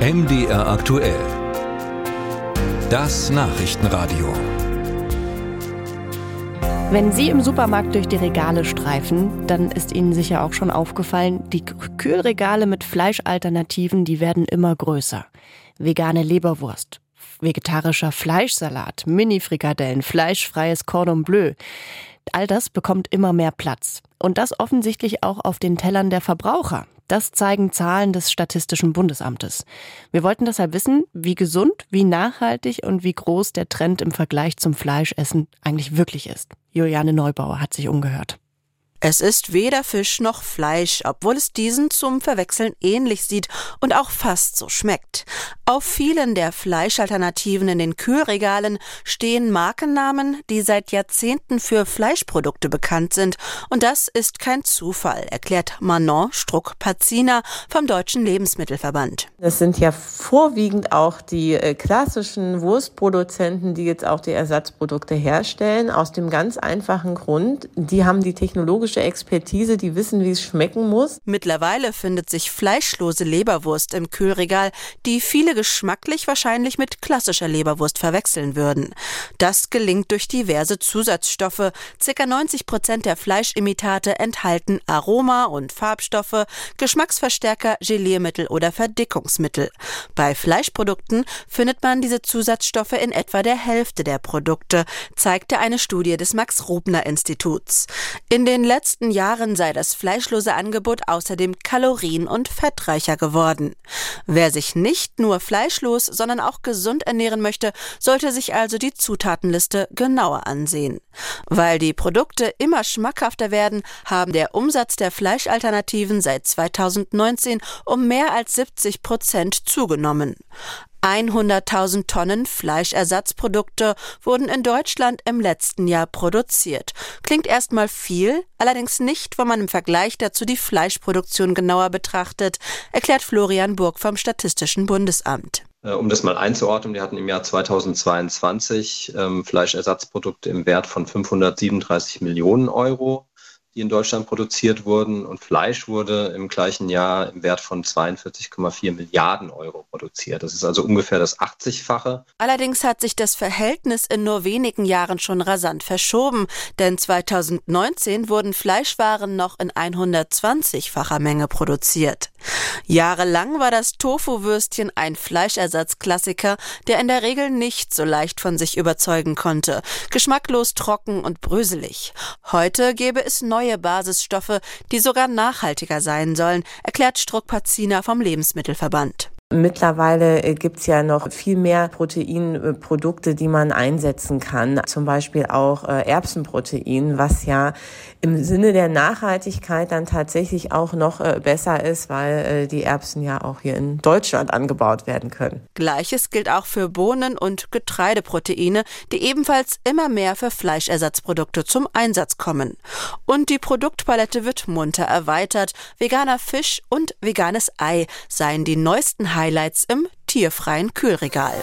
MDR aktuell. Das Nachrichtenradio. Wenn Sie im Supermarkt durch die Regale streifen, dann ist Ihnen sicher auch schon aufgefallen, die Kühlregale mit Fleischalternativen, die werden immer größer. Vegane Leberwurst, vegetarischer Fleischsalat, Mini-Frikadellen, fleischfreies Cordon Bleu. All das bekommt immer mehr Platz. Und das offensichtlich auch auf den Tellern der Verbraucher. Das zeigen Zahlen des Statistischen Bundesamtes. Wir wollten deshalb wissen, wie gesund, wie nachhaltig und wie groß der Trend im Vergleich zum Fleischessen eigentlich wirklich ist. Juliane Neubauer hat sich umgehört. Es ist weder Fisch noch Fleisch, obwohl es diesen zum Verwechseln ähnlich sieht und auch fast so schmeckt. Auf vielen der Fleischalternativen in den Kühlregalen stehen Markennamen, die seit Jahrzehnten für Fleischprodukte bekannt sind. Und das ist kein Zufall, erklärt Manon Struck-Pazina vom Deutschen Lebensmittelverband. Das sind ja vorwiegend auch die äh, klassischen Wurstproduzenten, die jetzt auch die Ersatzprodukte herstellen, aus dem ganz einfachen Grund, die haben die technologische gastronomische Expertise, die wissen, wie es schmecken muss. Mittlerweile findet sich fleischlose Leberwurst im Kühlregal, die viele geschmacklich wahrscheinlich mit klassischer Leberwurst verwechseln würden. Das gelingt durch diverse Zusatzstoffe. Circa 90 Prozent der Fleischimitate enthalten Aroma- und Farbstoffe, Geschmacksverstärker, Geliermittel oder Verdickungsmittel. Bei Fleischprodukten findet man diese Zusatzstoffe in etwa der Hälfte der Produkte, zeigte eine Studie des Max-Rubner-Instituts. In den letzten Jahren sei das fleischlose Angebot außerdem kalorien- und fettreicher geworden. Wer sich nicht nur fleischlos, sondern auch gesund ernähren möchte, sollte sich also die Zutatenliste genauer ansehen. Weil die Produkte immer schmackhafter werden, haben der Umsatz der Fleischalternativen seit 2019 um mehr als 70 Prozent zugenommen. 100.000 Tonnen Fleischersatzprodukte wurden in Deutschland im letzten Jahr produziert. Klingt erstmal viel, allerdings nicht, wenn man im Vergleich dazu die Fleischproduktion genauer betrachtet, erklärt Florian Burg vom Statistischen Bundesamt. Äh, um das mal einzuordnen, wir hatten im Jahr 2022 ähm, Fleischersatzprodukte im Wert von 537 Millionen Euro die in Deutschland produziert wurden. Und Fleisch wurde im gleichen Jahr im Wert von 42,4 Milliarden Euro produziert. Das ist also ungefähr das 80-fache. Allerdings hat sich das Verhältnis in nur wenigen Jahren schon rasant verschoben, denn 2019 wurden Fleischwaren noch in 120-facher Menge produziert. Jahrelang war das Tofu-Würstchen ein Fleischersatzklassiker, der in der Regel nicht so leicht von sich überzeugen konnte. Geschmacklos, trocken und bröselig. Heute gäbe es neue Basisstoffe, die sogar nachhaltiger sein sollen, erklärt Struck-Pazina vom Lebensmittelverband. Mittlerweile äh, gibt's ja noch viel mehr Proteinprodukte, die man einsetzen kann. Zum Beispiel auch äh, Erbsenprotein, was ja im Sinne der Nachhaltigkeit dann tatsächlich auch noch äh, besser ist, weil die Erbsen ja auch hier in Deutschland angebaut werden können. Gleiches gilt auch für Bohnen- und Getreideproteine, die ebenfalls immer mehr für Fleischersatzprodukte zum Einsatz kommen. Und die Produktpalette wird munter erweitert. Veganer Fisch und veganes Ei seien die neuesten Highlights im tierfreien Kühlregal.